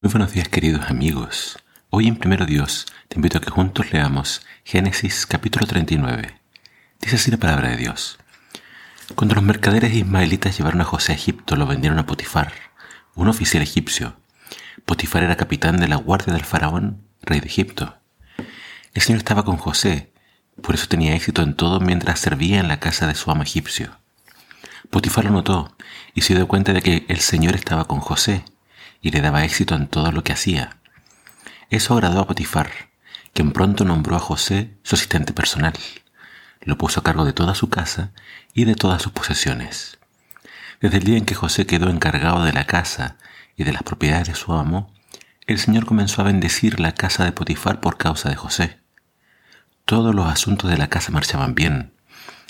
Muy buenos días queridos amigos. Hoy en Primero Dios te invito a que juntos leamos Génesis capítulo 39. Dice así la palabra de Dios. Cuando los mercaderes ismaelitas llevaron a José a Egipto, lo vendieron a Potifar, un oficial egipcio. Potifar era capitán de la guardia del faraón, rey de Egipto. El Señor estaba con José, por eso tenía éxito en todo mientras servía en la casa de su amo egipcio. Potifar lo notó y se dio cuenta de que el Señor estaba con José y le daba éxito en todo lo que hacía. Eso agradó a Potifar, quien pronto nombró a José su asistente personal. Lo puso a cargo de toda su casa y de todas sus posesiones. Desde el día en que José quedó encargado de la casa y de las propiedades de su amo, el Señor comenzó a bendecir la casa de Potifar por causa de José. Todos los asuntos de la casa marchaban bien,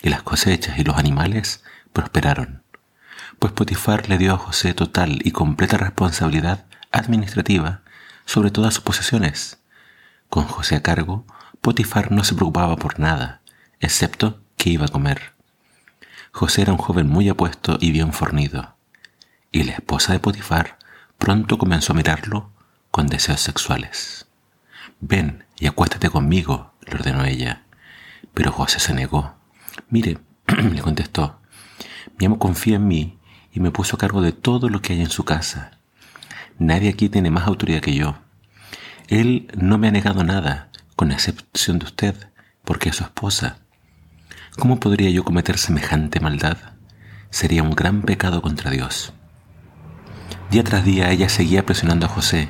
y las cosechas y los animales prosperaron pues Potifar le dio a José total y completa responsabilidad administrativa sobre todas sus posesiones. Con José a cargo, Potifar no se preocupaba por nada, excepto que iba a comer. José era un joven muy apuesto y bien fornido, y la esposa de Potifar pronto comenzó a mirarlo con deseos sexuales. Ven y acuéstate conmigo, le ordenó ella. Pero José se negó. Mire, le contestó, mi amo confía en mí y me puso a cargo de todo lo que hay en su casa. Nadie aquí tiene más autoridad que yo. Él no me ha negado nada, con excepción de usted, porque es su esposa. ¿Cómo podría yo cometer semejante maldad? Sería un gran pecado contra Dios. Día tras día ella seguía presionando a José,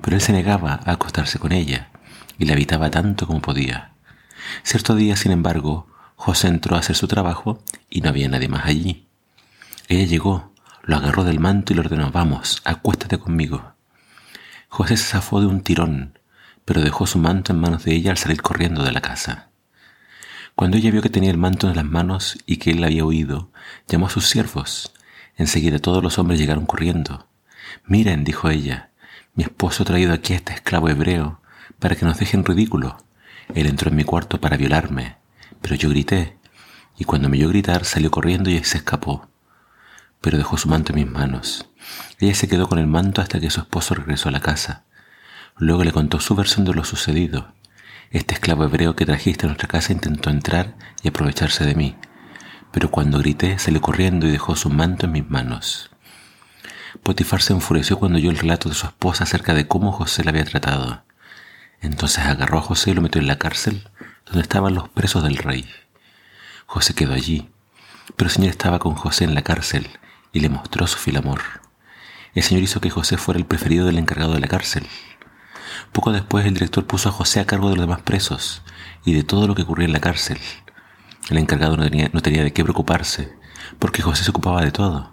pero él se negaba a acostarse con ella y la evitaba tanto como podía. Cierto día, sin embargo, José entró a hacer su trabajo y no había nadie más allí. Ella llegó, lo agarró del manto y le ordenó, vamos, acuéstate conmigo. José se zafó de un tirón, pero dejó su manto en manos de ella al salir corriendo de la casa. Cuando ella vio que tenía el manto en las manos y que él había huido, llamó a sus siervos. Enseguida todos los hombres llegaron corriendo. Miren, dijo ella, mi esposo ha traído aquí a este esclavo hebreo para que nos dejen ridículo. Él entró en mi cuarto para violarme, pero yo grité, y cuando me oyó gritar salió corriendo y se escapó pero dejó su manto en mis manos. Ella se quedó con el manto hasta que su esposo regresó a la casa. Luego le contó su versión de lo sucedido. Este esclavo hebreo que trajiste a nuestra casa intentó entrar y aprovecharse de mí, pero cuando grité salió corriendo y dejó su manto en mis manos. Potifar se enfureció cuando oyó el relato de su esposa acerca de cómo José la había tratado. Entonces agarró a José y lo metió en la cárcel donde estaban los presos del rey. José quedó allí, pero el Señor estaba con José en la cárcel y le mostró su fiel amor. El Señor hizo que José fuera el preferido del encargado de la cárcel. Poco después el director puso a José a cargo de los demás presos y de todo lo que ocurría en la cárcel. El encargado no tenía, no tenía de qué preocuparse, porque José se ocupaba de todo.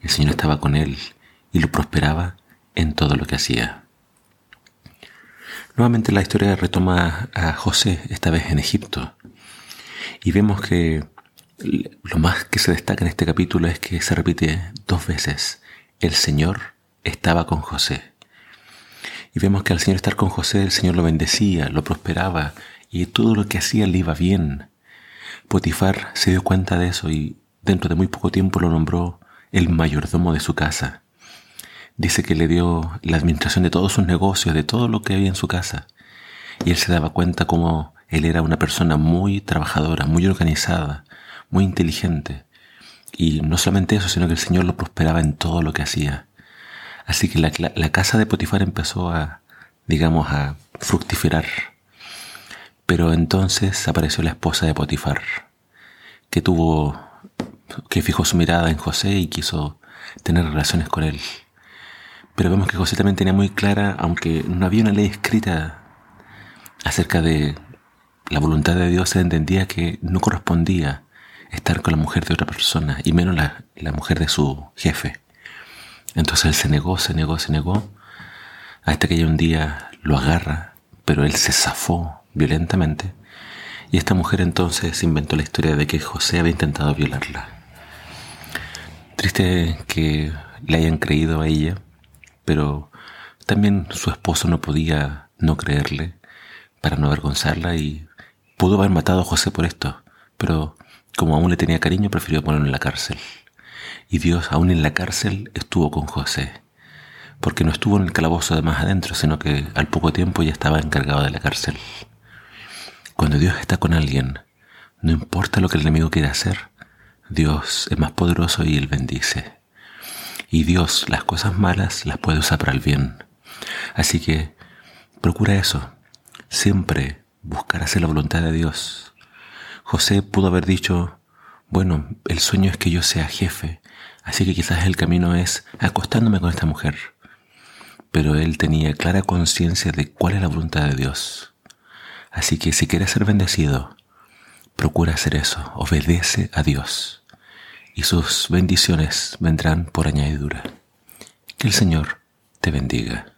El Señor estaba con él y lo prosperaba en todo lo que hacía. Nuevamente la historia retoma a José, esta vez en Egipto, y vemos que lo más que se destaca en este capítulo es que se repite dos veces. El Señor estaba con José. Y vemos que al Señor estar con José, el Señor lo bendecía, lo prosperaba y todo lo que hacía le iba bien. Potifar se dio cuenta de eso y dentro de muy poco tiempo lo nombró el mayordomo de su casa. Dice que le dio la administración de todos sus negocios, de todo lo que había en su casa. Y él se daba cuenta como él era una persona muy trabajadora, muy organizada, muy inteligente. Y no solamente eso, sino que el Señor lo prosperaba en todo lo que hacía. Así que la, casa de Potifar empezó a, digamos, a fructificar. Pero entonces apareció la esposa de Potifar, que tuvo, que fijó su mirada en José y quiso tener relaciones con él. Pero vemos que José también tenía muy clara, aunque no había una ley escrita acerca de la voluntad de Dios, se entendía que no correspondía estar con la mujer de otra persona y menos la, la mujer de su jefe. Entonces él se negó, se negó, se negó, hasta que ella un día lo agarra, pero él se zafó violentamente y esta mujer entonces inventó la historia de que José había intentado violarla. Triste que le hayan creído a ella, pero también su esposo no podía no creerle para no avergonzarla y pudo haber matado a José por esto, pero como aún le tenía cariño, prefirió ponerlo en la cárcel. Y Dios, aún en la cárcel, estuvo con José. porque no estuvo en el calabozo de más adentro, sino que al poco tiempo ya estaba encargado de la cárcel. Cuando Dios está con alguien, no importa lo que el enemigo quiera hacer, Dios es más poderoso y Él bendice. Y Dios las cosas malas las puede usar para el bien. Así que procura eso, siempre buscar hacer la voluntad de Dios. José pudo haber dicho, bueno, el sueño es que yo sea jefe, así que quizás el camino es acostándome con esta mujer. Pero él tenía clara conciencia de cuál es la voluntad de Dios. Así que si quieres ser bendecido, procura hacer eso, obedece a Dios y sus bendiciones vendrán por añadidura. Que el Señor te bendiga.